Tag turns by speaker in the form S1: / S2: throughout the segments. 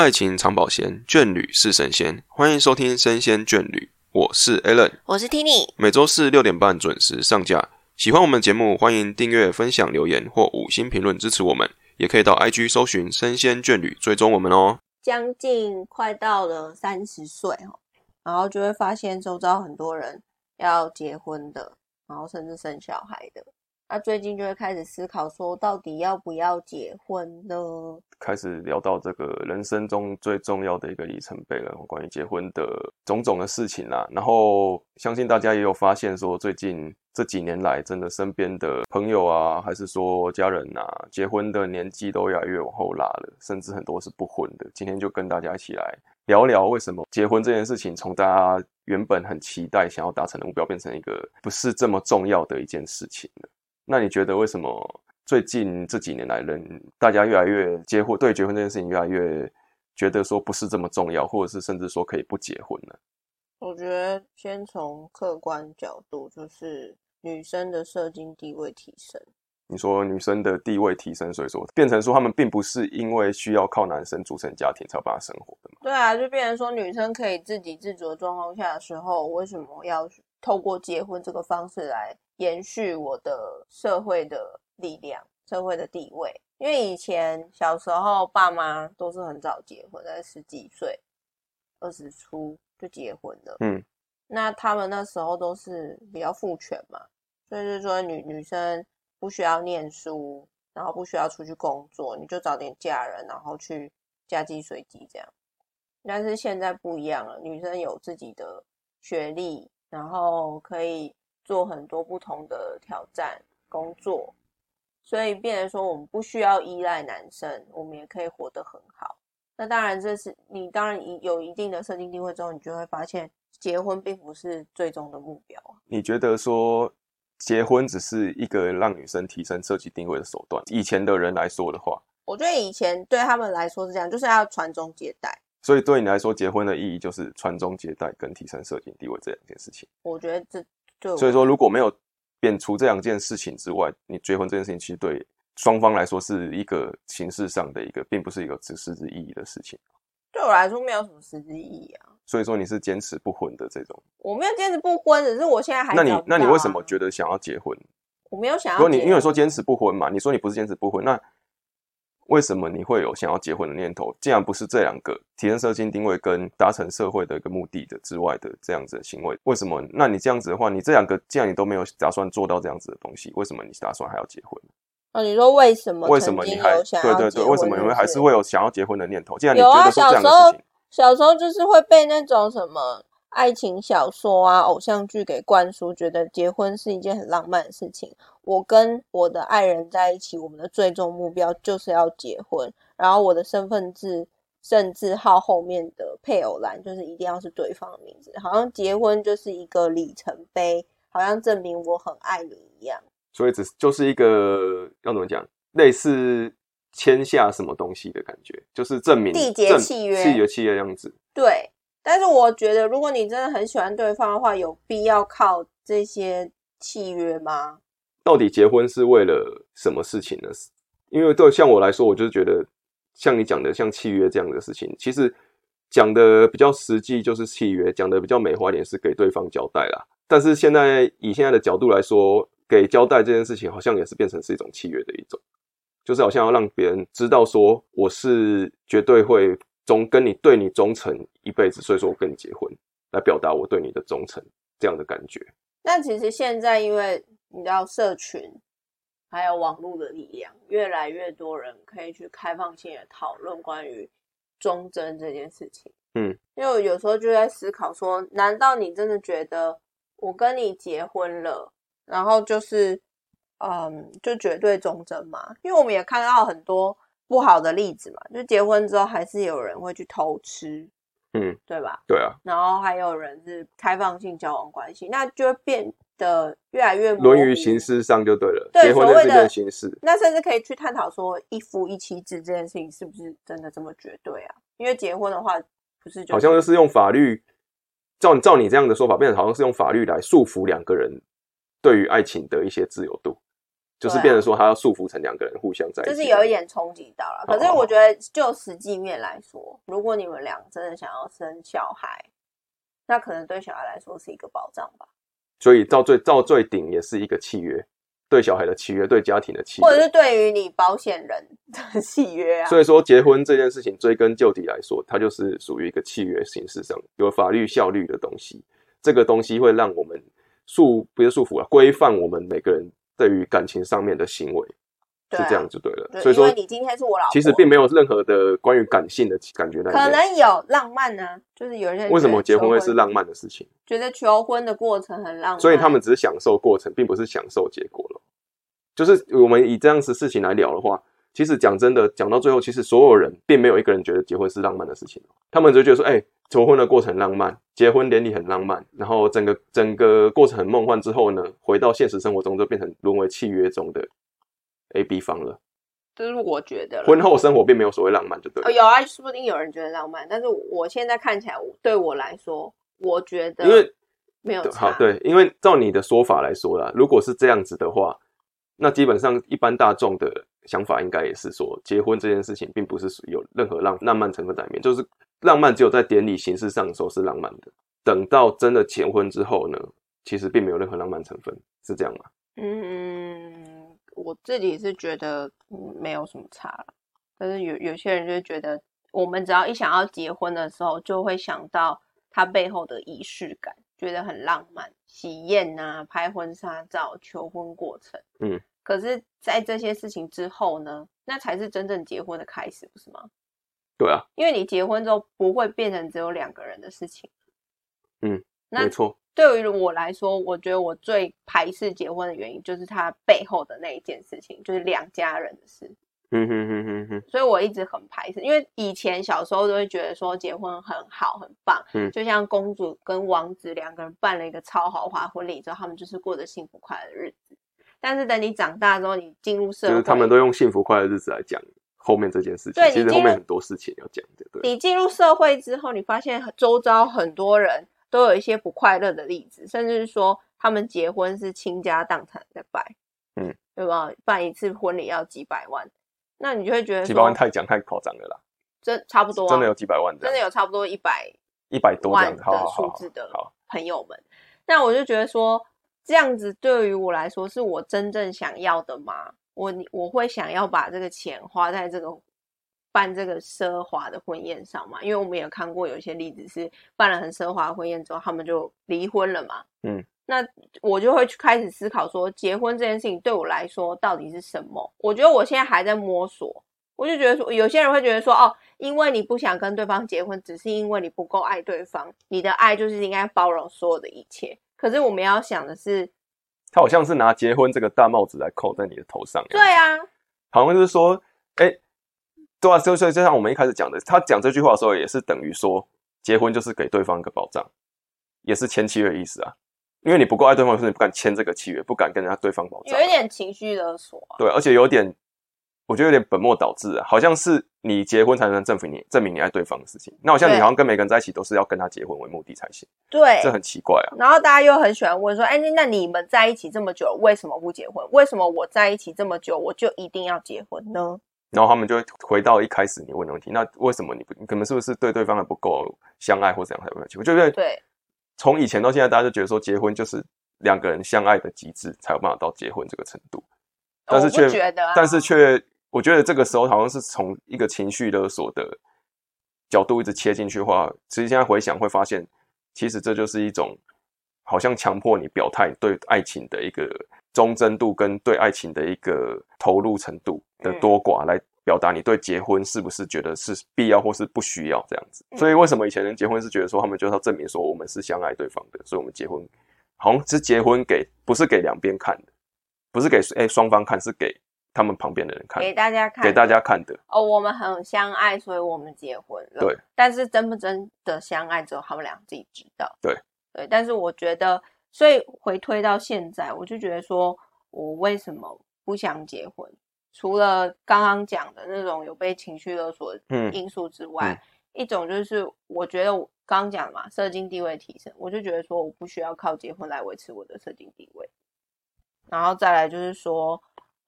S1: 爱情长保鲜，眷侣是神仙。欢迎收听《生鲜眷侣》，我是 Alan，
S2: 我是 Tini。
S1: 每周四六点半准时上架。喜欢我们节目，欢迎订阅、分享、留言或五星评论支持我们。也可以到 IG 搜寻“生鲜眷侣”，追踪我们哦。
S2: 将近快到了三十岁哦，然后就会发现周遭很多人要结婚的，然后甚至生小孩的。那最近就会开始思考说，到底要不要结婚呢？
S1: 开始聊到这个人生中最重要的一个里程碑了，关于结婚的种种的事情啦。然后相信大家也有发现说，最近这几年来，真的身边的朋友啊，还是说家人啊，结婚的年纪都越来越往后拉了，甚至很多是不婚的。今天就跟大家一起来聊聊，为什么结婚这件事情，从大家原本很期待想要达成的目标，变成一个不是这么重要的一件事情了。那你觉得为什么最近这几年来，人大家越来越结婚，对结婚这件事情越来越觉得说不是这么重要，或者是甚至说可以不结婚呢？
S2: 我觉得先从客观角度，就是女生的社经地位提升。
S1: 你说女生的地位提升，所以说变成说他们并不是因为需要靠男生组成家庭才有办法生活的嘛？
S2: 对啊，就变成说女生可以自给自足的状况下的时候，为什么要透过结婚这个方式来？延续我的社会的力量、社会的地位，因为以前小时候爸妈都是很早结婚，在十几岁、二十出就结婚了。嗯，那他们那时候都是比较父权嘛，所以就是说女女生不需要念书，然后不需要出去工作，你就早点嫁人，然后去嫁鸡随鸡这样。但是现在不一样了，女生有自己的学历，然后可以。做很多不同的挑战工作，所以变成说我们不需要依赖男生，我们也可以活得很好。那当然，这是你当然有一定的设定定位之后，你就会发现结婚并不是最终的目标。
S1: 你觉得说结婚只是一个让女生提升设计定位的手段？以前的人来说的话，
S2: 我觉得以前对他们来说是这样，就是要传宗接代。
S1: 所以对你来说，结婚的意义就是传宗接代跟提升设计地位这两件事情。
S2: 我觉得这。
S1: 所以说，如果没有变除这两件事情之外，你结婚这件事情其实对双方来说是一个形式上的一个，并不是一个实质意义的事情。
S2: 对我来说，没有什么实质意义啊。
S1: 所以说，你是坚持不婚的这种。
S2: 我没有坚持不婚，只是我现在还……
S1: 那你那你为什么觉得想要结婚？
S2: 我没有想要。
S1: 如果你因为说坚持不婚嘛，你说你不是坚持不婚，那。为什么你会有想要结婚的念头？既然不是这两个提升社经定位跟达成社会的一个目的的之外的这样子的行为，为什么？那你这样子的话，你这两个既然你都没有打算做到这样子的东西，为什么你打算还要结婚？
S2: 啊，你说为什么？
S1: 为什么你还对对对？为什么你们还是会有想要结婚的念头？既然
S2: 有
S1: 啊，小
S2: 时候小时候就是会被那种什么。爱情小说啊，偶像剧给灌输，觉得结婚是一件很浪漫的事情。我跟我的爱人在一起，我们的最终目标就是要结婚。然后我的身份证甚至号后面的配偶栏，就是一定要是对方的名字，好像结婚就是一个里程碑，好像证明我很爱你一样。
S1: 所以只就是一个要怎么讲，类似签下什么东西的感觉，就是证明
S2: 缔结契约、
S1: 契约契约样子。
S2: 对。但是我觉得，如果你真的很喜欢对方的话，有必要靠这些契约吗？
S1: 到底结婚是为了什么事情呢？因为对像我来说，我就是觉得像你讲的，像契约这样的事情，其实讲的比较实际就是契约，讲的比较美化一点是给对方交代啦。但是现在以现在的角度来说，给交代这件事情，好像也是变成是一种契约的一种，就是好像要让别人知道说我是绝对会。忠跟你对你忠诚一辈子，所以说我跟你结婚，来表达我对你的忠诚，这样的感觉。
S2: 但其实现在，因为你知道社群还有网络的力量，越来越多人可以去开放性的讨论关于忠贞这件事情。嗯，因为我有时候就在思考说，难道你真的觉得我跟你结婚了，然后就是嗯，就绝对忠贞吗？因为我们也看到很多。不好的例子嘛，就结婚之后还是有人会去偷吃，嗯，对吧？
S1: 对啊。
S2: 然后还有人是开放性交往关系，那就会变得越来越
S1: 沦于形式上就对了。
S2: 对，
S1: 所谓的形式，
S2: 那甚至可以去探讨说一夫一妻制这件事情是不是真的这么绝对啊？因为结婚的话，不是
S1: 好像就是用法律，照照你这样的说法，变成好像是用法律来束缚两个人对于爱情的一些自由度。就是变成说他要束缚成两个人互相在一起，
S2: 就是有一点冲击到了。可是我觉得就实际面来说，如果你们俩真的想要生小孩，那可能对小孩来说是一个保障吧，
S1: 所以到最到最顶也是一个契约，对小孩的契约，对家庭的契约。
S2: 或者是对于你保险人的 契约啊。
S1: 所以说，结婚这件事情追根究底来说，它就是属于一个契约形式上有法律效力的东西。这个东西会让我们束不是束缚啊，规范我们每个人对于感情上面的行为，
S2: 啊
S1: 是这样就对了。
S2: 就
S1: 所以说
S2: 你今天是我老婆，
S1: 其实并没有任何的关于感性的感觉在
S2: 可。能有浪漫呢、就是有些人
S1: 为什么结婚会是浪漫的事情？
S2: 觉得求婚的过程很浪漫，
S1: 所以他们只是享受过程，并不是享受结果了。就是我们以这样子事情来聊的话，其实讲真的，讲到最后，其实所有人并没有一个人觉得结婚是浪漫的事情。他们只觉得说，哎、求婚的过程浪漫，结婚典礼很浪漫，然后整个整个过程很梦幻之后呢，回到现实生活中就变成沦为契约中的 A B 方了。
S2: 这是我觉得
S1: 婚后生活并没有所谓浪漫，就对了。
S2: 呃有啊，说不定有人觉得浪漫，但是我现在看起来，对我来说，我觉得
S1: 因为
S2: 没有
S1: 好，对，因为照你的说法来说啦，如果是这样子的话，那基本上一般大众的想法应该也是说，结婚这件事情并不是有任何浪浪漫成分在里面，就是浪漫只有在典礼形式上的时候是浪漫的，等到真的结婚之后呢，其实并没有任何浪漫成分，是这样吗？
S2: 嗯，我自己是觉得、嗯、没有什么差了，但是有有些人就会觉得，我们只要一想要结婚的时候，就会想到它背后的仪式感，觉得很浪漫，喜宴啊，拍婚纱照，求婚过程，
S1: 嗯。
S2: 可是，在这些事情之后呢，那才是真正结婚的开始，不是吗？
S1: 对啊，
S2: 因为你结婚之后不会变成只有两个人的事情。
S1: 嗯，
S2: 那
S1: 没错，
S2: 对于我来说，我觉得我最排斥结婚的原因就是它背后的那一件事情，就是两家人的事。
S1: 嗯哼哼哼哼，
S2: 所以我一直很排斥，因为以前小时候都会觉得说结婚很好很棒，
S1: 嗯
S2: 就像公主跟王子两个人办了一个超豪华婚礼之后，他们就是过着幸福快乐的日子。但是等你长大之后，你进入社会，
S1: 就是他们都用幸福快乐日子来讲后面这件事情，其实后面很多事情要讲的，对。
S2: 你进入社会之后，你发现周遭很多人都有一些不快乐的例子，甚至是说他们结婚是倾家荡产在拜，
S1: 嗯，
S2: 对吧？办一次婚礼要几百万，那你就会觉得
S1: 几百万太讲太夸张了啦，
S2: 真差不多、啊，
S1: 真的有几百万的，
S2: 真的有差不多一百
S1: 一百多这
S2: 万的数字的
S1: 好，
S2: 朋友们。那我就觉得说，这样子对于我来说，是我真正想要的吗？我我会想要把这个钱花在这个办这个奢华的婚宴上嘛？因为我们也看过有一些例子是办了很奢华的婚宴之后，他们就离婚了嘛。
S1: 嗯，
S2: 那我就会去开始思考说，结婚这件事情对我来说到底是什么？我觉得我现在还在摸索。我就觉得说，有些人会觉得说，哦，因为你不想跟对方结婚，只是因为你不够爱对方，你的爱就是应该包容所有的一切。可是我们要想的是，
S1: 他好像是拿结婚这个大帽子来扣在你的头上，
S2: 对，啊，
S1: 好像就是说，哎、对啊，就所以就像我们一开始讲的，他讲这句话的时候，也是等于说，结婚就是给对方一个保障，也是签契约的意思啊。因为你不够爱对方，所以你不敢签这个契约，不敢跟人家对方保障啊。
S2: 有一点情绪勒索啊。
S1: 对，而且有点，我觉得有点本末倒置啊，好像是你结婚才能证明你证明你爱对方的事情。那好像你好像跟每个人在一起都是要跟他结婚为目的才行，
S2: 对
S1: 这很奇怪啊。
S2: 然后大家又很喜欢问说，哎，那那你们在一起这么久，为什么不结婚？为什么我在一起这么久，我就一定要结婚呢？
S1: 然后他们就会回到一开始你问的问题，那为什么你不？你可能是不是对对方还不够相爱，或怎样才不能结婚？就觉得
S2: 对，
S1: 从以前到现在，大家就觉得说结婚就是两个人相爱的极致，才有办法到结婚这个程度。但是却，
S2: 觉得啊
S1: 但是却，我觉得这个时候好像是从一个情绪勒索的角度一直切进去的话，其实现在回想会发现，其实这就是一种好像强迫你表态对爱情的一个忠贞度跟对爱情的一个投入程度的
S2: 嗯
S1: 多寡来。表达你对结婚是不是觉得是必要或是不需要这样子，
S2: 嗯
S1: 所以为什么以前人结婚是觉得说他们就是要证明说我们是相爱对方的，所以我们结婚好像是结婚给不是给两边看的，不是给哎双方看，是给他们旁边的人看，
S2: 给大家看，
S1: 给大家看的。
S2: 哦，我们很相爱，所以我们结婚了。
S1: 对，
S2: 但是真不真的相爱，只有他们俩自己知道。
S1: 对，
S2: 对。但是我觉得，所以回推到现在，我就觉得说，我为什么不想结婚？除了刚刚讲的那种有被情绪勒索
S1: 嗯
S2: 因素之外，一种就是我觉得我刚刚讲的嘛，社经地位提升，我就觉得说我不需要靠结婚来维持我的社经地位。然后再来就是说，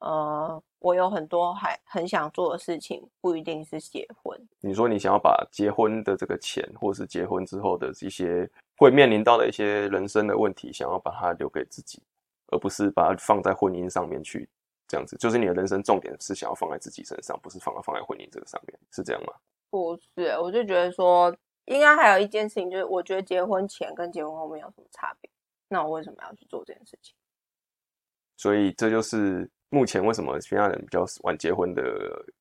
S2: 呃，我有很多还很想做的事情，不一定是结婚。
S1: 你说你想要把结婚的这个钱，或是结婚之后的一些会面临到的一些人生的问题，想要把它留给自己，而不是把它放在婚姻上面去。这样子，就是你的人生重点是想要放在自己身上，不是放在放在婚姻这个上面，是这样吗？
S2: 不是，我就觉得说，应该还有一件事情，就是我觉得结婚前跟结婚后面有什么差别？那我为什么要去做这件事情？
S1: 所以这就是目前为什么现在人比较晚结婚的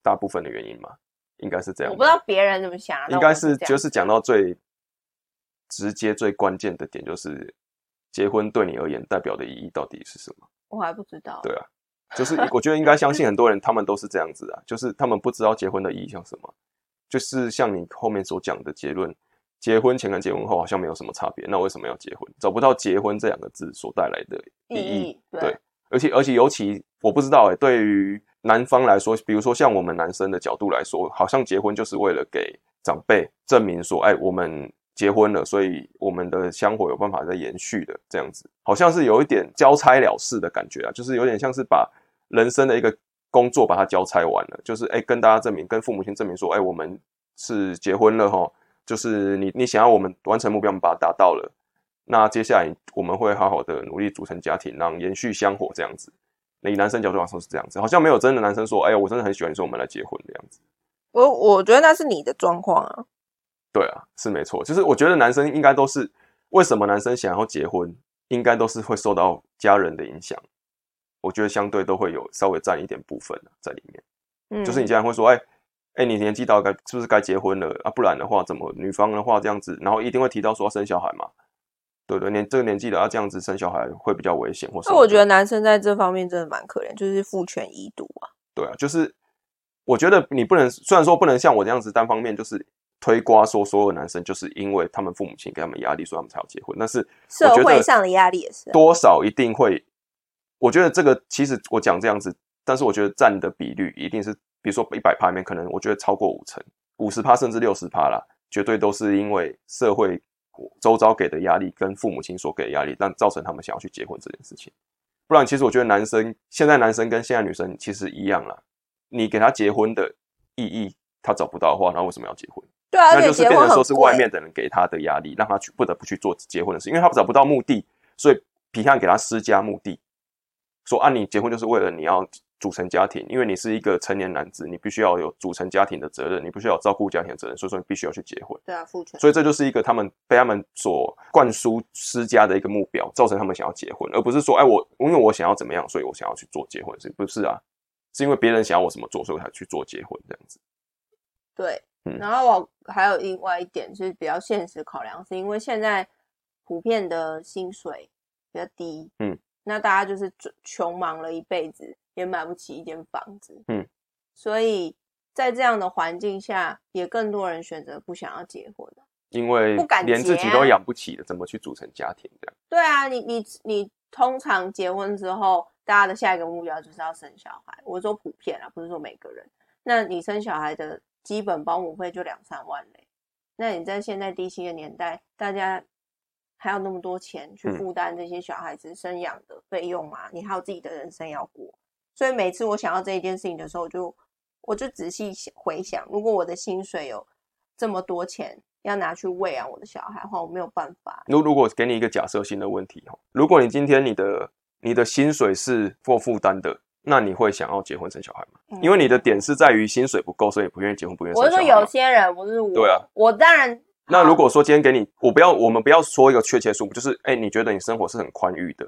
S1: 大部分的原因嘛？应该是这样。
S2: 我不知道别人怎么想，
S1: 应该是就是讲到最直接、最关键的点，就是结婚对你而言代表的意义到底是什么？
S2: 我还不知道。
S1: 对啊。就是我觉得应该相信很多人，他们都是这样子啊，就是他们不知道结婚的意义像什么，就是像你后面所讲的结论，结婚前跟结婚后好像没有什么差别，那为什么要结婚？找不到结婚这两个字所带来的意义，对，而且而且尤其我不知道哎，对于男方来说，比如说像我们男生的角度来说，好像结婚就是为了给长辈证明说，哎，我们。结婚了，所以我们的香火有办法再延续的，这样子好像是有一点交差了事的感觉啊，就是有点像是把人生的一个工作把它交差完了，就是哎跟大家证明，跟父母亲证明说，哎我们是结婚了哈，就是你你想要我们完成目标，我们把它达到了，那接下来我们会好好的努力组成家庭，让延续香火这样子。以男生角度来说是这样子，好像没有真的男生说，哎呀我真的很喜欢说我们来结婚这样子。
S2: 我我觉得那是你的状况啊。
S1: 对啊，是没错。就是我觉得男生应该都是为什么男生想要结婚，应该都是会受到家人的影响。我觉得相对都会有稍微占一点部分在里面。嗯，就是你竟然会说，哎哎，你年纪到该是不是该结婚了啊？不然的话，怎么女方的话这样子，然后一定会提到说要生小孩嘛？对对，年这个年纪的要这样子生小孩会比较危险，或是。
S2: 那我觉得男生在这方面真的蛮可怜，就是父权遗毒啊。
S1: 对啊，就是我觉得你不能，虽然说不能像我这样子单方面就是。推瓜说所有男生就是因为他们父母亲给他们压力，所以他们才要结婚。但是
S2: 社会上的压力也是
S1: 多少一定会。我觉得这个其实我讲这样子，但是我觉得占的比率一定是，比如说一百趴里面，可能我觉得超过五成、五十趴甚至六十趴啦，绝对都是因为社会周遭给的压力跟父母亲所给的压力，让造成他们想要去结婚这件事情。不然，其实我觉得男生现在男生跟现在女生其实一样啦。你给他结婚的意义，他找不到的话，那为什么要结婚？
S2: 对啊，
S1: 那就是变成说是外面的人给他的压力，让他去不得不去做结婚的事，因为他找不到目的，所以皮汉给他施加目的，说啊，你结婚就是为了你要组成家庭，因为你是一个成年男子，你必须要有组成家庭的责任，你必须要照顾家庭的责任，所以说你必须要去结婚。
S2: 对啊，父权。
S1: 所以这就是一个他们被他们所灌输施加的一个目标，造成他们想要结婚，而不是说，哎，我因为我想要怎么样，所以我想要去做结婚，是不是啊？是因为别人想要我怎么做，所以我才去做结婚这样子。
S2: 对。然后我还有另外一点就是比较现实考量，是因为现在普遍的薪水比较低，嗯，那大家就是穷忙了一辈子，也买不起一间房子，嗯，所以在这样的环境下，也更多人选择不想要结婚了，
S1: 因为不敢连自己都养不起的，怎么去组成家庭这样？
S2: 对啊，你你你通常结婚之后，大家的下一个目标就是要生小孩。我说普遍啊，不是说每个人。那你生小孩的。基本保姆费就两三万嘞，那你在现在低薪的年代，大家还有那么多钱去负担这些小孩子生养的费用吗？你还有自己的人生要过，所以每次我想到这一件事情的时候，就我就仔细回想，如果我的薪水有这么多钱要拿去喂养我的小孩的话，我没有办法。
S1: 如如果给你一个假设性的问题哈，如果你今天你的你的薪水是做负担的。那你会想要结婚生小孩吗？因为你的点是在于薪水不够，所以不愿意结婚，不愿意生小孩。
S2: 我是说有些人，不是我。
S1: 对啊，
S2: 我当然。
S1: 那如果说今天给你，我不要，我们不要说一个确切数目，就是哎，你觉得你生活是很宽裕的，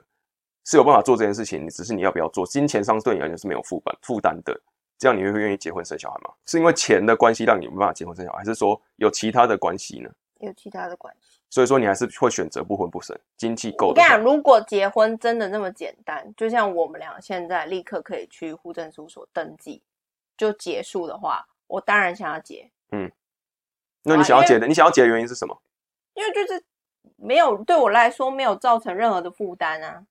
S1: 是有办法做这件事情，你只是你要不要做？金钱上对你而言是没有负担负担的，这样你会愿意结婚生小孩吗？是因为钱的关系让你没办法结婚生小孩，还是说有其他的关系呢？
S2: 有其他的关系。
S1: 所以说，你还是会选择不婚不生，经济够。
S2: 我跟你讲，如果结婚真的那么简单，就像我们俩现在立刻可以去户政事务所登记就结束的话，我当然想要结。嗯，
S1: 那你想要结的，你想要结的原因是什么？
S2: 因为就是没有对我来说没有造成任何的负担啊。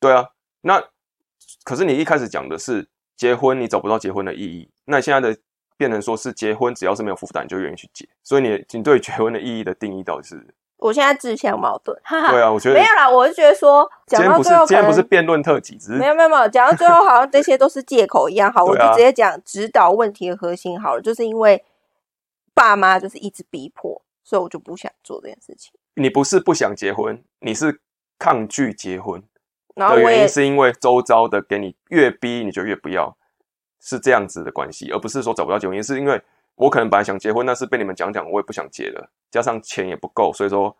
S1: 对啊，那可是你一开始讲的是结婚，你找不到结婚的意义。那现在的变成说是结婚，只要是没有负担，你就愿意去结。所以你你对结婚的意义的定义到底是？
S2: 我现在自相矛盾，哈哈。
S1: 对啊，我觉得
S2: 没有啦，我是觉得说讲到最后可
S1: 今天不是
S2: 能
S1: 辩论特辑，只是
S2: 没有没有没有，讲到最后好像这些都是借口一样。好，我 就直接讲指导问题的核心好了，就是因为爸妈就是一直逼迫，所以我就不想做这件事情。
S1: 你不是不想结婚，你是抗拒结婚
S2: 然后
S1: 的原因，是因为周遭的给你越逼你就越不要，是这样子的关系，而不是说找不到结婚，也是因为我可能本来想结婚，但是被你们讲讲，我也不想结了，加上钱也不够，所以说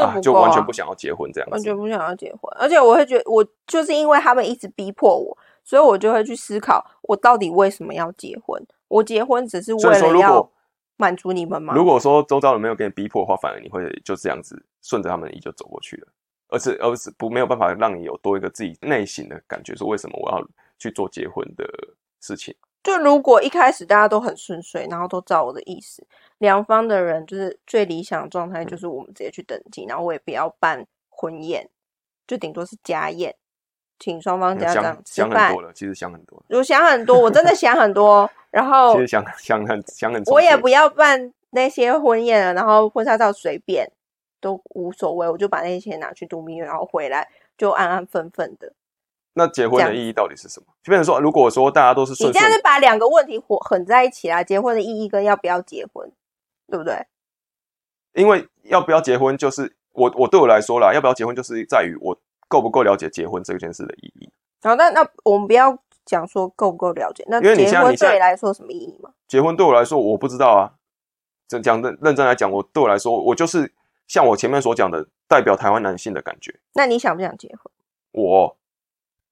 S1: 啊，就完全不想要结婚这样子。
S2: 完全不想要结婚，而且我会觉得，我就是因为他们一直逼迫我，所以我就会去思考，我到底为什么要结婚？我结婚只是为了要满足你们吗？
S1: 如果说周遭人没有给你逼迫的话，反而你会就这样子顺着他们的意就走过去了，而是而是不没有办法让你有多一个自己内心的感觉，说为什么我要去做结婚的事情。
S2: 就如果一开始大家都很顺遂，然后都照我的意思，两方的人就是最理想的状态，就是我们直接去登记，然后我也不要办婚宴，就顶多是家宴，请双方家长
S1: 想
S2: 吃饭
S1: 想很多。了，其实想很多了，
S2: 我想很多，我真的想很多，然后
S1: 其实想想很想很充分
S2: 我也不要办那些婚宴了，然后婚纱照随便都无所谓，我就把那些钱拿去度蜜月，然后回来就安安分分的。
S1: 那结婚的意义到底是什么？就变成说，如果说大家都是
S2: 你这样是，把两个问题混混在一起啦，结婚的意义跟要不要结婚，对不对？
S1: 因为要不要结婚，就是我我对我来说啦，要不要结婚就是在于我够不够了解结婚这件事的意义。
S2: 好，那那我们不要讲说够不够了解，那
S1: 因为
S2: 结婚对你来说什么意义吗？
S1: 结婚对我来说，我不知道啊。这讲认认真来讲，我对我来说，我就是像我前面所讲的，代表台湾男性的感觉。
S2: 那你想不想结婚？
S1: 我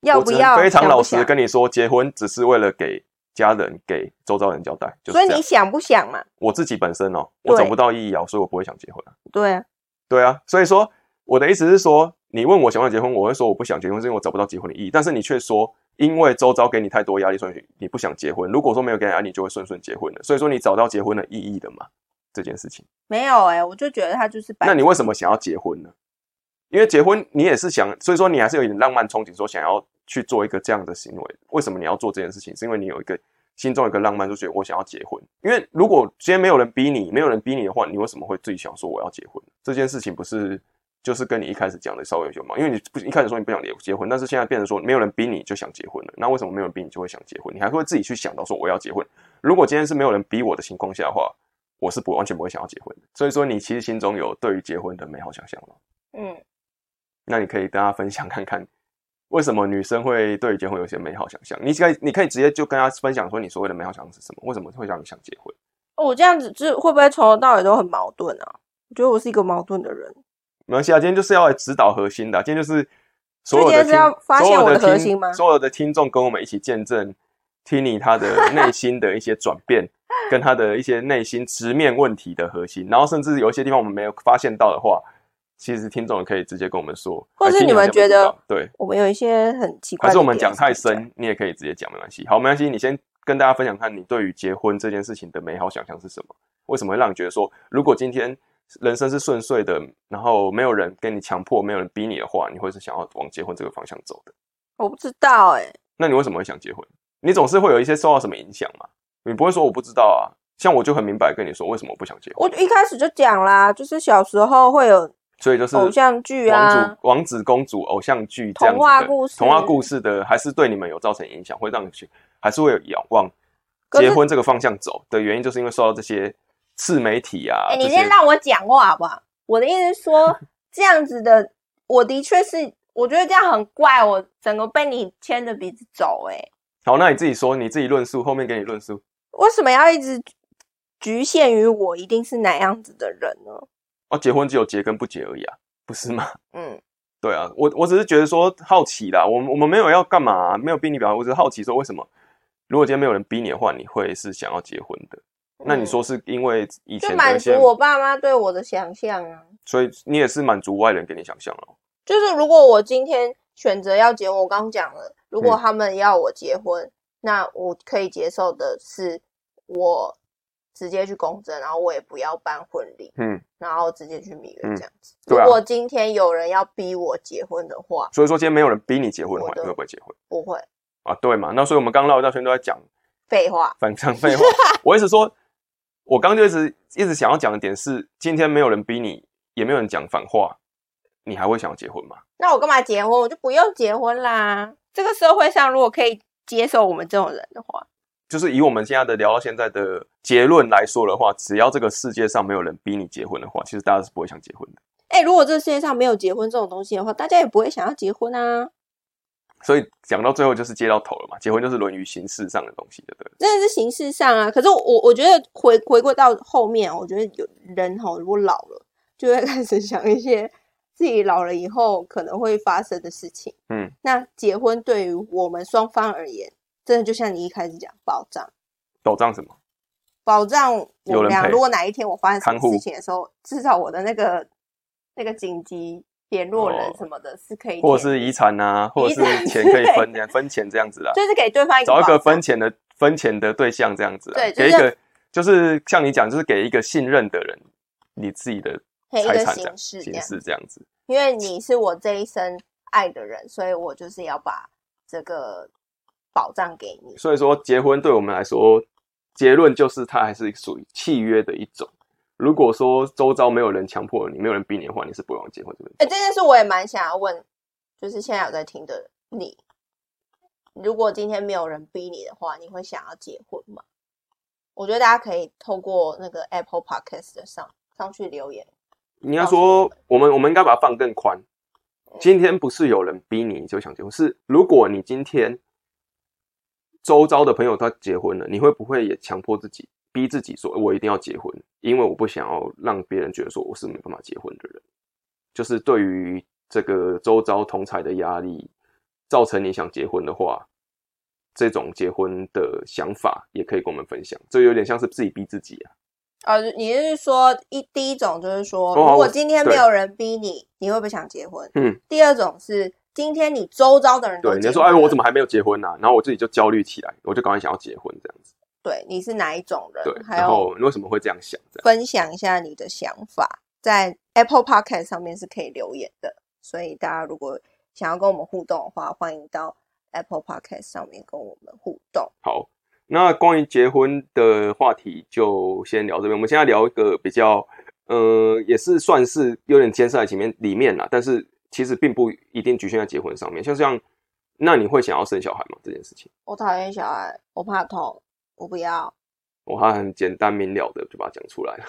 S2: 要不要？
S1: 非常老实跟你说，结婚只是为了给家人、给周遭人交代，就是
S2: 所以你。想不想嘛？
S1: 我自己本身哦，我找不到意义啊，所以我不会想结婚啊。
S2: 对啊，
S1: 对啊，所以说我的意思是说，你问我想不想结婚，我会说我不想结婚，是因为我找不到结婚的意义。但是你却说，因为周遭给你太多压力，所以你不想结婚。如果说没有给你压力，你就会顺顺结婚了。所以说你找到结婚的意义的嘛，这件事情。
S2: 没有哎、我就觉得他就是白
S1: 那你为什么想要结婚呢？因为结婚你也是想，所以说你还是有一点浪漫憧憬，说想要去做一个这样的行为。为什么你要做这件事情？是因为你有一个心中有一个浪漫，就觉得我想要结婚。因为如果今天没有人逼你，没有人逼你的话，你为什么会自己想说我要结婚？这件事情不是就是跟你一开始讲的稍微有些嘛？因为你不一开始说你不想结结婚，但是现在变成说没有人逼你就想结婚了。那为什么没有人逼你就会想结婚？你还会自己去想到说我要结婚？如果今天是没有人逼我的情况下的话，我是不完全不会想要结婚的。所以说，你其实心中有对于结婚的美好想象了。
S2: 嗯，
S1: 那你可以跟大家分享看看，为什么女生会对于结婚有些美好想象？你可以，你可以直接就跟她分享说你所谓的美好想象是什么？为什么会让你想结婚？
S2: 我这样子就是会不会从头到尾都很矛盾啊？我觉得我是一个矛盾的人。
S1: 没关系啊，今天就是要来指导核心的啊、今天就是所有的听
S2: 是要发现我的核心吗
S1: 所有的听众跟我们一起见证 Tini 他的内心的一些转变，跟他的一些内心直面问题的核心，然后甚至有一些地方我们没有发现到的话，其实听众也可以直接跟我们说，哎
S2: 或是你们觉得
S1: 对，
S2: 我们有一些很奇怪
S1: 还是我们讲太深，你也可以直接讲，没关系。好，没关系，你先跟大家分享看你对于结婚这件事情的美好想象是什么？为什么会让你觉得说，如果今天人生是顺遂的，然后没有人跟你强迫，没有人逼你的话，你会是想要往结婚这个方向走的？
S2: 我不知道哎、
S1: 那你为什么会想结婚？你总是会有一些受到什么影响嘛？你不会说我不知道啊。像我就很明白跟你说，为什么我不想结婚，
S2: 我一开始就讲啦，就是小时候会有
S1: 所以就是
S2: 偶像剧
S1: 王
S2: 啊
S1: 子、王子公主偶像剧这样子
S2: 童话故事
S1: 童话故事的，还是对你们有造成影响，会让你去，还是会有仰望结婚这个方向走的原因，就是因为受到这些自媒体啊，
S2: 哎、你先让我讲话好不好？我的意思是说，这样子的，我的确是，我觉得这样很怪，我整个被你牵着鼻子走、哎，
S1: 好，那你自己说，你自己论述，后面给你论述。
S2: 为什么要一直局限于我一定是哪样子的人呢？
S1: 哦，结婚只有结跟不结而已啊，不是吗？
S2: 嗯，
S1: 对啊，我我只是觉得说好奇啦，我们我们没有要干嘛啊、没有逼你表达，我只是好奇说为什么，如果今天没有人逼你的话，你会是想要结婚的？那你说是因为以
S2: 嗯就满足我爸妈对我的想象啊。
S1: 所以你也是满足外人给你想象了。
S2: 就是如果我今天选择要结婚，我刚刚讲了，如果
S1: 嗯
S2: 他们要我结婚，那我可以接受的是我直接去公证，然后我也不要办婚礼，
S1: 嗯，
S2: 然后直接去蜜月
S1: 嗯
S2: 这样子。
S1: 对啊
S2: 如果今天有人要逼我结婚的话，
S1: 所以说今天没有人逼你结婚的话，
S2: 的
S1: 你会不会结婚
S2: 不会，
S1: 啊？对嘛？那所以我们刚刚绕一大圈都在讲
S2: 废话。
S1: 反正废话。我一直说，我刚刚就一直一直想要讲的点是，今天没有人逼你也没有人讲反话，你还会想要结婚吗？
S2: 那我干嘛结婚？我就不用结婚啦。这个社会上如果可以接受我们这种人的话，
S1: 就是以我们现在的聊到现在的结论来说的话，只要这个世界上没有人逼你结婚的话，其实大家是不会想结婚的。
S2: 哎、如果这个世界上没有结婚这种东西的话，大家也不会想要结婚啊。
S1: 所以讲到最后就是接到头了嘛，结婚就是沦于形式上的东西，对不对？
S2: 真的是形式上啊。可是我我觉得回回归到后面，我觉得有人哈，如果老了，就会开始想一些自己老了以后可能会发生的事情。
S1: 嗯，
S2: 那结婚对于我们双方而言，真的就像你一开始讲，保障，
S1: 保障什么？
S2: 保障我们俩。如果哪一天我发生什么事情的时候，至少我的那个那个紧急联络人
S1: 哦
S2: 什么的是可以填，
S1: 或者是遗产啊，或者是钱可以
S2: 对
S1: 分分钱这样子啦，
S2: 就是给对方一个
S1: 找一个分钱的分钱的对象这样子啦，
S2: 对就是
S1: 给一个就是像你讲，就是给一个信任的人你自己的财产这样形
S2: 式这样
S1: 子。
S2: 因为你是我这一生爱的人，所以我就是要把这个保障给你。
S1: 所以说，结婚对我们来说，结论就是它还是属于契约的一种。如果说周遭没有人强迫你，没有人逼你的话，你是不会往结婚这边
S2: 哎、
S1: 走。
S2: 这件事我也蛮想要问，就是现在有在听的你，如果今天没有人逼你的话，你会想要结婚吗？我觉得大家可以透过那个 Apple Podcast 的上上去留言。
S1: 你要说，我们我们应该把它放更宽。
S2: 嗯
S1: 今天不是有人逼你你就想结婚，是如果你今天周遭的朋友他结婚了，你会不会也强迫自己，逼自己说，我一定要结婚，因为我不想要让别人觉得说我是没办法结婚的人。就是对于这个周遭同才的压力，造成你想结婚的话，这种结婚的想法也可以跟我们分享。这有点像是自己逼自己啊。
S2: 呃，你是说一第一种就是说，如果今天没有人逼你，你会不会想结婚？
S1: 嗯，
S2: 第二种是今天你周遭的人都
S1: 对，你就说，哎，我怎么还没有结婚呢、然后我自己就焦虑起来，我就赶快想要结婚这样子。
S2: 对你是哪一种人？
S1: 对，然后你为什么会这样想？
S2: 分享一下你的想法，在 Apple Podcast 上面是可以留言的，所以大家如果想要跟我们互动的话，欢迎到 Apple Podcast 上面跟我们互动。
S1: 好。那关于结婚的话题就先聊这边。我们现在聊一个比较，呃，也是算是有点牵涉在前面里面啦，但是其实并不一定局限在结婚上面。像像，那你会想要生小孩吗？这件事情，
S2: 我讨厌小孩，我怕痛，我不要。
S1: 我还很简单明了的就把它讲出来了。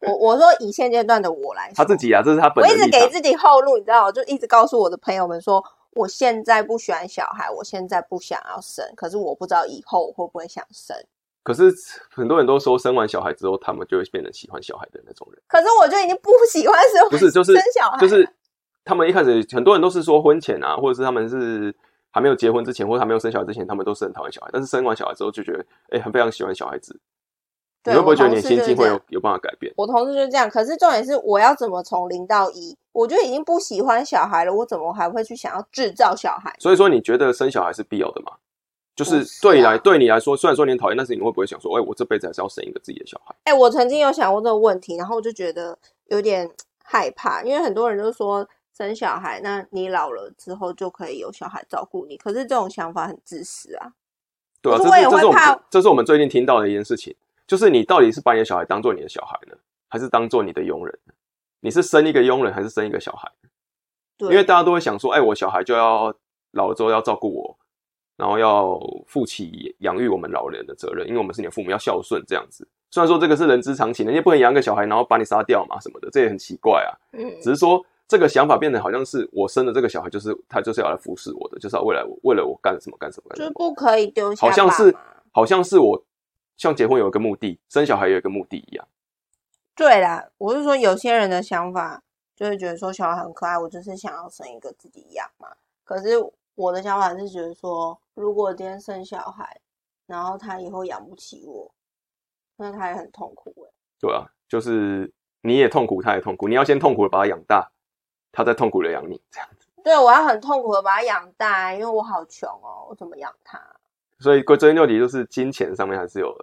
S2: 我我说以现阶段的我来说，
S1: 他自己啊，这是他本
S2: 我一直。给自己后路，你知道，我就一直告诉我的朋友们说，我现在不喜欢小孩，我现在不想要生，可是我不知道以后我会不会想生。
S1: 可是很多人都说生完小孩之后，他们就会变成喜欢小孩的那种人。
S2: 可是我就已经不喜欢生，
S1: 不是，就是
S2: 生小孩，
S1: 就是他们一开始很多人都是说婚前啊，或者是他们是还没有结婚之前，或者还没有生小孩之前，他们都是很讨厌小孩，但是生完小孩之后就觉得，哎、很非常喜欢小孩子。你会不会觉得你心境会有有办法改变？
S2: 我同事就这样，可是重点是我要怎么从零到一？我就已经不喜欢小孩了，我怎么还会去想要制造小孩？
S1: 所以说，你觉得生小孩是必要的吗？就是对你来、
S2: 啊
S1: 对你来说，虽然说你很讨厌，但是你会不会想说，哎、我这辈子还是要生一个自己的小孩？
S2: 哎、我曾经有想过这个问题，然后我就觉得有点害怕，因为很多人都说生小孩，那你老了之后就可以有小孩照顾你，可是这种想法很自私啊。
S1: 对啊，
S2: 可是我也
S1: 这是这是这是我们最近听到的一件事情，就是你到底是把你的小孩当做你的小孩呢，还是当做你的佣人？你是生一个佣人，还是生一个小孩？
S2: 对，
S1: 因为大家都会想说，哎，我小孩就要老了之后要照顾我，然后要负起养育我们老人的责任，因为我们是你的父母，要孝顺这样子。虽然说这个是人之常情，人家不能养一个小孩然后把你杀掉嘛什么的，这也很奇怪啊。
S2: 嗯，
S1: 只是说这个想法变得好像是我生的这个小孩，就是他就是要来服侍我的，就是要未来我为了我干什么干什么干
S2: 就是。不可以丢下
S1: 好像是好像是我像结婚有一个目的，生小孩有一个目的一样。
S2: 对啦，我是说有些人的想法就会觉得说小孩很可爱，我就是想要生一个自己养嘛。可是我的想法是觉得说，如果今天生小孩，然后他以后养不起我，那他也很痛苦哎、
S1: 对啊，就是你也痛苦，他也痛苦，你要先痛苦的把他养大，他再痛苦的养你，这样子。
S2: 对，我要很痛苦的把他养大，因为我好穷哦，我怎么养他？
S1: 所以归根究底，就是金钱上面还是有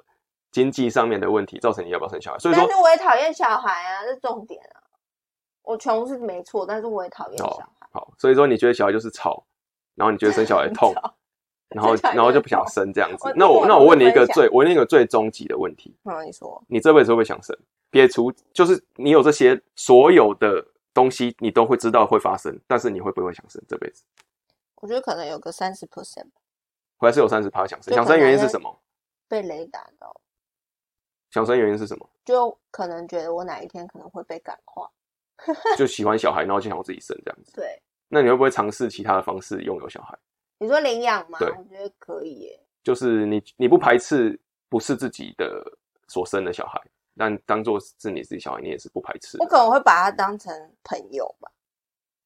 S1: 经济上面的问题，造成你要不要生小孩。所以说
S2: 但是，我也讨厌小孩啊，这重点啊。我穷是没错，但是我也讨厌小
S1: 哦
S2: 孩。
S1: 好，所以说你觉得小孩就是吵，然后你觉得生小孩 痛，然后然后就不想生这样子
S2: 我。
S1: 那我那我问你一个最我问你一个最终极的问题，
S2: 嗯，你说
S1: 你这辈子会不会想生？撇除就是你有这些所有的东西，你都会知道会发生，但是你会不会想生这辈子？
S2: 我觉得可能有个三十 percent
S1: 还是有三十趴想生？
S2: 就
S1: 想生原因是什么？
S2: 被雷打到，
S1: 想生原因是什么？
S2: 就可能觉得我哪一天可能会被感化。
S1: 就喜欢小孩，然后就想要自己生这样子。
S2: 对，
S1: 那你会不会尝试其他的方式拥有小孩？
S2: 你说领养吗？
S1: 对
S2: 我觉得可以耶。
S1: 就是你你不排斥不是自己的所生的小孩，但当做是你自己小孩，你也是不排斥的。
S2: 我可能会把他当成朋友吧，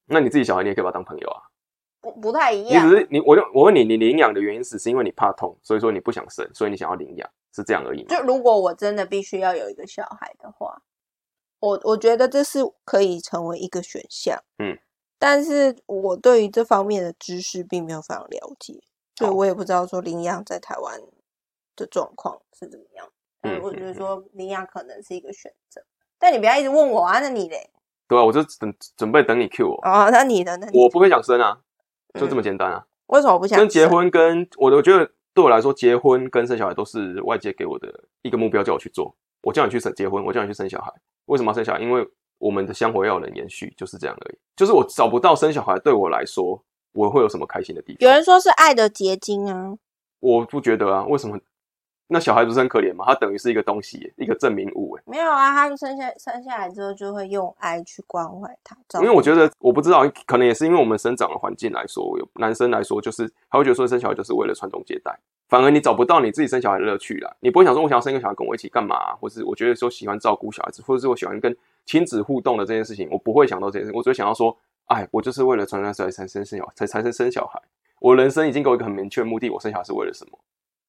S1: 那你自己小孩，你也可以把他当朋友啊。
S2: 不不太一样
S1: 你
S2: 样。
S1: 只是你，我就我问你，你领养的原因是是因为你怕痛，所以说你不想生，所以你想要领养，是这样而已吗
S2: 就？如果我真的必须要有一个小孩的话，我我觉得这是可以成为一个选项。
S1: 嗯，
S2: 但是我对于这方面的知识并没有非常了解，所以我也不知道说领养在台湾的状况是怎么样。
S1: 嗯
S2: 嗯，我觉得
S1: 嗯
S2: 说领养可能是一个选择，但你不要一直问我啊，那你嘞？
S1: 对啊，我就等准备等你 Q 我，
S2: 哦，那你的那你
S1: 我不会想生啊，就这么
S2: 嗯
S1: 简单啊。
S2: 为什么不想
S1: 跟结？婚跟我的，我觉得对我来说，结婚跟生小孩都是外界给我的一个目标，叫我去做。我叫你去生结婚，我叫你去生小孩。为什么要生小孩？因为我们的香火要有人延续，就是这样而已。就是我找不到生小孩对我来说，我会有什么开心的地方？
S2: 有人说是爱的结晶啊，
S1: 我不觉得啊，为什么？那小孩不是很可怜吗？他等于是一个东西，一个证明物。哎，
S2: 没有啊，他们生下生下来之后就会用爱去关怀他，
S1: 因为我觉得我不知道，可能也是因为我们生长的环境来说，有男生来说，就是他会觉得说生小孩就是为了传宗接代，反而你找不到你自己生小孩的乐趣了。你不会想说我想要生一个小孩跟我一起干嘛、啊或是我觉得说喜欢照顾小孩子，或者是我喜欢跟亲子互动的这件事情，我不会想到这件事，我只会想到说，哎，我就是为了传宗接代才生生小才才生生小孩。我人生已经给我一个很明确的目的，我生小孩是为了什么，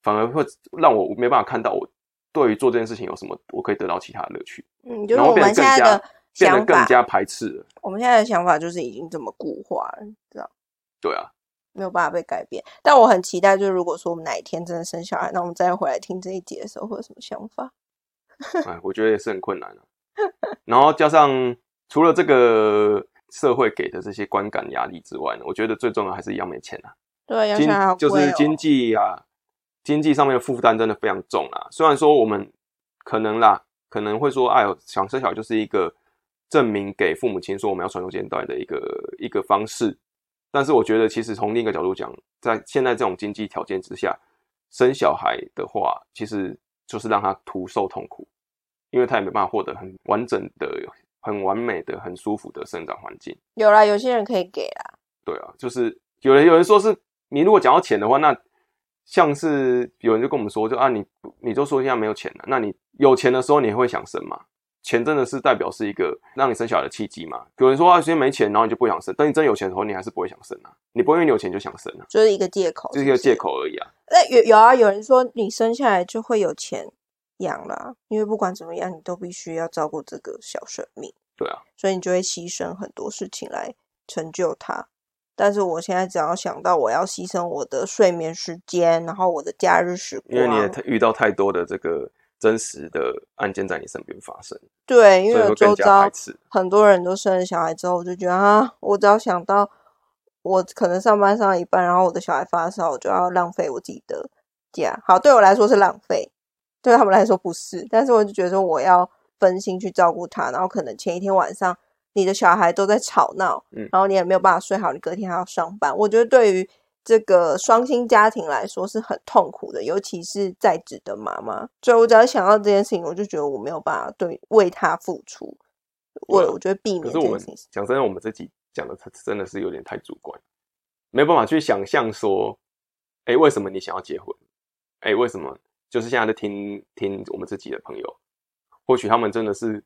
S1: 反而会让我没办法看到我对于做这件事情有什么我可以得到其他的乐趣，
S2: 嗯，就是
S1: 然后
S2: 我们现在的
S1: 变得
S2: 想法，
S1: 更加排斥了。
S2: 我们现在的想法就是已经这么固化了，知道
S1: 对啊，
S2: 没有办法被改变。但我很期待，就是如果说我们哪一天真的生小孩，那我们再回来听这一节的时候，会有什么想法？
S1: 哎，我觉得也是很困难的、然后加上除了这个社会给的这些观感压力之外呢，我觉得最重要还是一样没钱啊，
S2: 对，养
S1: 经
S2: 小孩好
S1: 就是经济啊，经济上面的负担真的非常重啊。虽然说我们可能啦，可能会说，哎呦，想生小孩就是一个证明给父母亲说我们要传宗接代的一个一个方式，但是我觉得其实从另一个角度讲，在现在这种经济条件之下，生小孩的话，其实就是让他徒受痛苦，因为他也没办法获得很完整的、很完美的、很舒服的生长环境。
S2: 有啦，有些人可以给啦，
S1: 对啊，就是有人有人说是你如果讲到钱的话，那像是有人就跟我们说，就啊你你就说现在没有钱了，那你有钱的时候你会想生吗？钱真的是代表是一个让你生小孩的契机吗？有人说啊，现在没钱，然后你就不想生，等你真有钱的时候，你还是不会想生啊，你不会因为你有钱就想生啊，
S2: 就是一个借口，不
S1: 这是一个借。口而已啊。
S2: 那有有啊，有人说你生下来就会有钱养啦，因为不管怎么样，你都必须要照顾这个小生命。
S1: 对啊，
S2: 所以你就会牺牲很多事情来成就它。但是我现在只要想到我要牺牲我的睡眠时间，然后我的假日时光，
S1: 因为你也遇到太多的这个真实的案件在你身边发生，
S2: 对，因为周遭。很多人都生了小孩之后，我就觉得啊，我只要想到我可能上班上到一半，然后我的小孩发烧，我就要浪费我自己的假。好，对我来说是浪费，对他们来说不是。但是我就觉得说我要分心去照顾他，然后可能前一天晚上你的小孩都在吵闹，
S1: 嗯
S2: 然后你也没有办法睡好，你隔天还要上班。我觉得对于这个双薪家庭来说是很痛苦的，尤其是在职的妈妈。所以我只要想到这件事情，我就觉得我没有办法对为他付出。我
S1: 啊
S2: 我觉得避免
S1: 可是我们
S2: 这件事情。
S1: 讲真的，我们自己讲的真的是有点太主观，没办法去想象说，哎、为什么你想要结婚？哎、为什么？就是现在在听听我们自己的朋友，或许他们真的是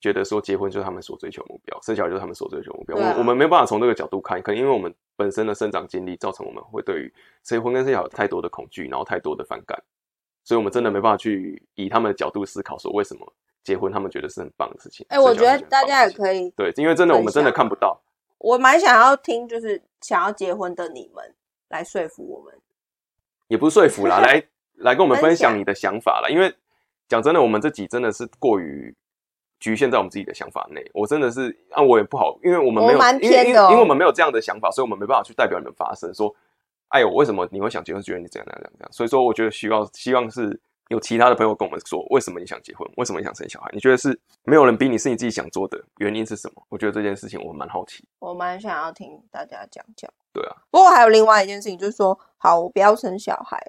S1: 觉得说结婚就是他们所追求的目标，生小孩就是他们所追求的目标。
S2: 啊
S1: 我我们没办法从这个角度看，可能因为我们本身的生长经历，造成我们会对于结婚跟生小孩有太多的恐惧，然后太多的反感，所以我们真的没办法去以他们的角度思考说为什么结婚他们觉得是很棒的事情。
S2: 哎、我觉得大家也可以，
S1: 对，因为真的我们真的看不到。
S2: 我蛮想要听，就是想要结婚的你们来说服我们。
S1: 也不是说服啦，来来跟我们分
S2: 分享
S1: 享你的想法啦。因为讲真的，我们自己真的是过于局限在我们自己的想法内。我真的是啊，我也不好，因为我们没有，因为因为因为我们没有这样的想法，所以我们没办法去代表你们发声，说哎呦，为什么你会想结婚？觉得你怎样怎样怎样？所以说，我觉得需要希望是有其他的朋友跟我们说，为什么你想结婚？为什么你想生小孩？你觉得是没有人逼你，是你自己想做的？原因是什么？我觉得这件事情我蛮好奇。
S2: 我蛮想要听大家讲讲。
S1: 对啊，
S2: 不过还有另外一件事情，就是说，好，我不要生小孩，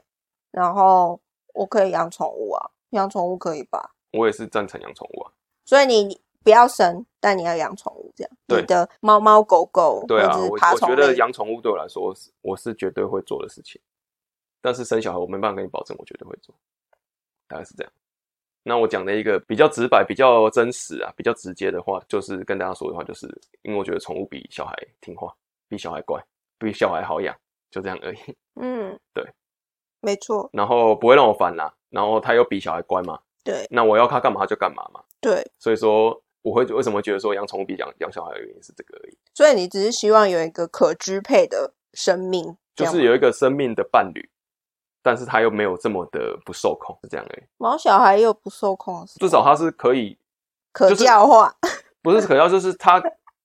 S2: 然后我可以养宠物啊，养宠物可以吧？
S1: 我也是赞成养宠物啊。
S2: 所以你不要生，但你要养宠物，这样
S1: 对。
S2: 你的猫猫狗狗
S1: 对啊，我我觉得养宠物对我来说是我是绝对会做的事情，但是生小孩我没办法跟你保证我绝对会做，大概是这样。那我讲的一个比较直白、比较真实啊、比较直接的话，就是跟大家说的话，就是因为我觉得宠物比小孩听话，比小孩乖，比小孩好养，就这样而已。
S2: 嗯，
S1: 对，
S2: 没错，
S1: 然后不会让我烦啦、然后他又比小孩乖嘛，
S2: 对。
S1: 那我要他干嘛他就干嘛嘛。
S2: 对，
S1: 所以说我会为什么觉得说养宠物比养养小孩的原因是这个而已，
S2: 所以你只是希望有一个可支配的生命，
S1: 就是有一个生命的伴侣，但是他又没有这么的不受控，是这样而已。
S2: 毛小孩又不受控
S1: 至少他是可以，
S2: 可
S1: 就是
S2: 教化，
S1: 不是可教，就是他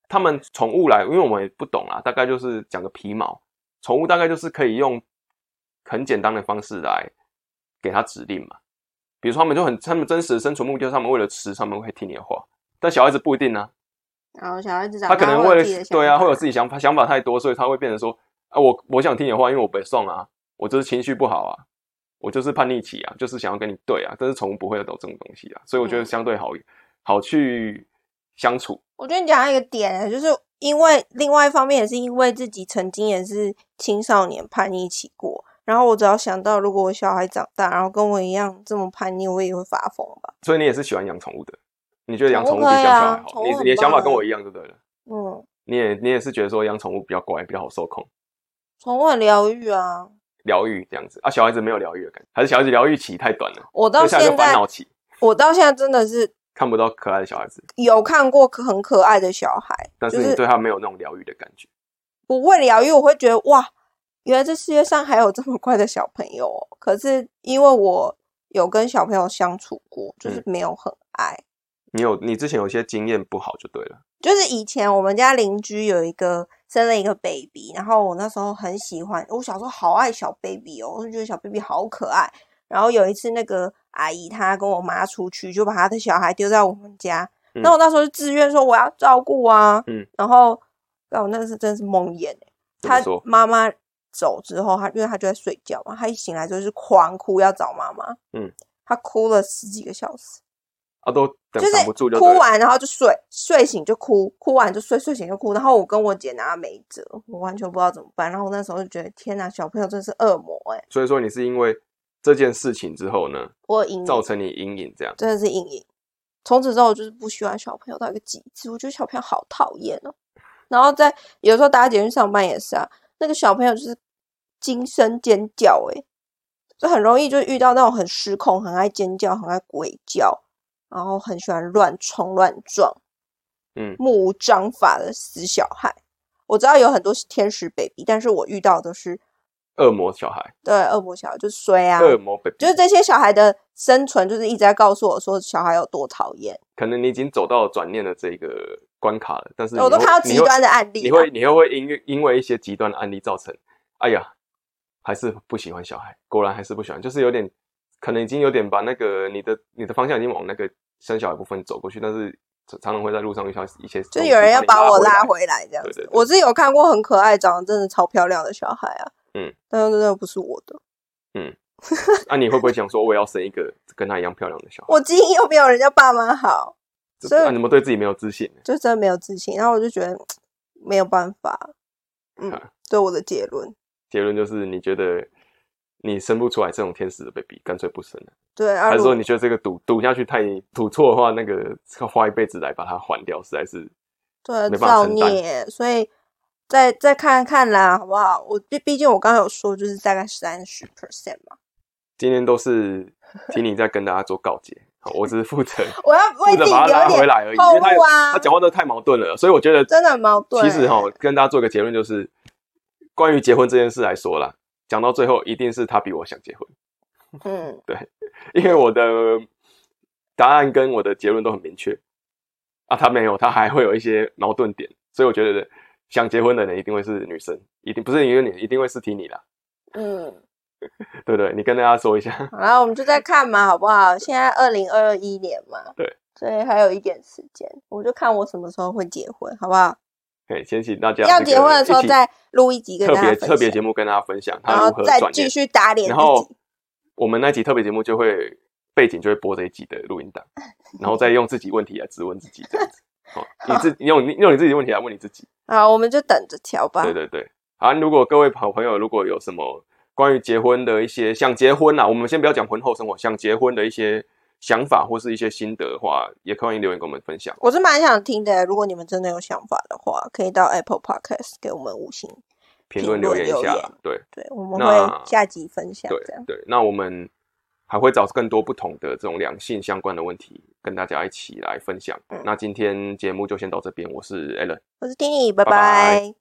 S1: 他们宠物来，因为我们也不懂啊，大概就是讲个皮毛，宠物大概就是可以用很简单的方式来给他指令嘛。比如说他们就很，他们真实的生存目的就是他们为了吃，他们会听你的话。但小孩子不一定啊，
S2: 然后小孩子长
S1: 他可能为了对啊，
S2: 法
S1: 会有自己想法，想法太多，所以他会变成说啊，我我想听你的话，因为我北宋啊，我就是情绪不好啊，我就是叛逆期啊，就是想要跟你对啊，但是宠物不会有这种东西啊，所以我觉得
S2: 嗯
S1: 相对好好去相处。
S2: 我觉得你讲到一个点，就是因为另外一方面也是因为自己曾经也是青少年叛逆期过，然后我只要想到如果我小孩长大，然后跟我一样这么叛逆，我也会发疯吧。
S1: 所以你也是喜欢养宠物的，你觉得养宠物比养小孩好？你你的想法跟我一样，对不对了？
S2: 嗯，
S1: 你也你也是觉得说养宠物比较乖，比较好受控，
S2: 宠物很疗愈啊。
S1: 疗愈这样子啊？小孩子没有疗愈的感觉，还是小孩子疗愈期太短了，
S2: 我到现在，
S1: 烦恼期，
S2: 我到现在真的是
S1: 看不到可爱的小孩子，
S2: 有看过很可爱的小孩，
S1: 但
S2: 是是
S1: 你对他没有那种疗愈的感觉。
S2: 不会疗愈，我会觉得哇，原来这世界上还有这么乖的小朋友哦。可是因为我有跟小朋友相处过，就是
S1: 嗯
S2: 没有很爱。
S1: 你有你之前有些经验不好就对了，
S2: 就是以前我们家邻居有一个生了一个 baby，然后我那时候很喜欢，我小时候好爱小 baby 哦，我就觉得小 baby 好可爱。然后有一次那个阿姨她跟我妈出去，就把她的小孩丢在我们家，
S1: 嗯
S2: 那我那时候就自愿说我要照顾啊，
S1: 嗯，
S2: 然后那我那个是真是蒙眼欸他？妈妈走之后，他因为他就在睡觉嘛，他一醒来就是狂哭要找妈妈，
S1: 嗯，
S2: 他哭了十几个小时。
S1: 啊，都等
S2: 就是。哭完然后就睡，睡醒就哭，哭完就睡，睡醒就哭。然后我跟我姐拿没辙，我完全不知道怎么办。然后我那时候就觉得，天哪，小朋友真是恶魔哎、
S1: 所以说你是因为这件事情之后呢，
S2: 我影，
S1: 造成你阴影这样。
S2: 真的是阴影。从此之后，我就是不喜欢小朋友到一个极致，我觉得小朋友好讨厌哦。然后在有时候搭捷运上班也是啊，那个小朋友就是惊声尖叫、欸，就很容易就遇到那种很失控、很爱尖叫、很爱鬼叫，然后很喜欢乱冲乱撞，
S1: 嗯。
S2: 目无章法的死小孩。我知道有很多天使 baby，但是我遇到的是
S1: 恶魔小孩，
S2: 对恶魔小孩，就是衰啊，
S1: 恶魔。baby，
S2: 就是这些小孩的生存，就是一直在告诉我说小孩有多讨厌。
S1: 可能你已经走到转念的这个关卡了，但是
S2: 我都看到极端的案例啊，
S1: 你会你会因为因为一些极端的案例造成，哎呀，还是不喜欢小孩，果然还是不喜欢，就是有点可能已经有点把那个你的你的方向已经往那个生小孩部分走过去，但是常常常会在路上遇到一些，
S2: 就有人要把我拉
S1: 回
S2: 回来这样子。
S1: 对对对
S2: 我是有看过很可爱、长得真的超漂亮的小孩啊，
S1: 嗯，
S2: 但是真的不是我的，
S1: 嗯，那、你会不会想说我也要生一个跟他一样漂亮的小孩？
S2: 我基因又没有人家爸妈好，所以
S1: 你们对自己没有自信？
S2: 就真的没有自信。然后我就觉得没有办法，嗯
S1: 啊，
S2: 对我的结论，
S1: 结论就是你觉得你生不出来这种天使的 baby，干脆不生了。
S2: 对啊，
S1: 还是说你觉得这个赌赌下去太赌错的话，那个花一辈子来把它还掉，实在是
S2: 对造孽，所以再再看看啦，好不好？我毕毕竟我刚刚有说，就是大概三十 percent 嘛，
S1: 今天都是听你在跟大家做告诫，好我只是负责
S2: 我要为自己
S1: 负责把他拉
S2: 留点
S1: 回来而已，因为他他，讲话都太矛盾了，所以我觉得
S2: 真的很矛盾
S1: 其实哈
S2: 欸，
S1: 跟大家做一个结论就是，关于结婚这件事来说啦，讲到最后一定是他比我想结婚，
S2: 嗯，对
S1: 因为我的答案跟我的结论都很明确啊，他没有，他还会有一些矛盾点，所以我觉得想结婚的人一定会是女生，一定不是因为你，一定会是听你啦。
S2: 嗯，
S1: 对不对？你跟大家说一下。
S2: 好啦，我们就在看嘛，好不好？现在二零二一年嘛，
S1: 对，
S2: 所以还有一点时间，我就看我什么时候会结婚，好不好？
S1: 可以先请大家
S2: 要
S1: 这个
S2: 结婚的时候再录一集跟
S1: 特别
S2: 大家分享，
S1: 特别节目跟大家分享他
S2: 然后
S1: 如何转
S2: 继续打脸
S1: 然后。我们那集特别节目就会背景就会播这一集的录音档，然后再用自己问题来质问自己这样子。好，你自用你用你自己的问题来问你自己。
S2: 好，我们就等着瞧吧。
S1: 对对对，好，如果各位好朋友如果有什么关于结婚的一些想结婚啊，我们先不要讲婚后生活，想结婚的一些想法或是一些心得的话，也欢迎留言跟我们分享。
S2: 我是蛮想听的，如果你们真的有想法的话，可以到 Apple Podcast 给我们五星，
S1: 评论留言一下对
S2: 对，我们
S1: 那
S2: 会下集分享
S1: 对。对，那我们还会找更多不同的这种两性相关的问题跟大家一起来分享。
S2: 嗯
S1: 那今天节目就先到这边，我是 Alan。
S2: 我是
S1: 拜拜
S2: 拜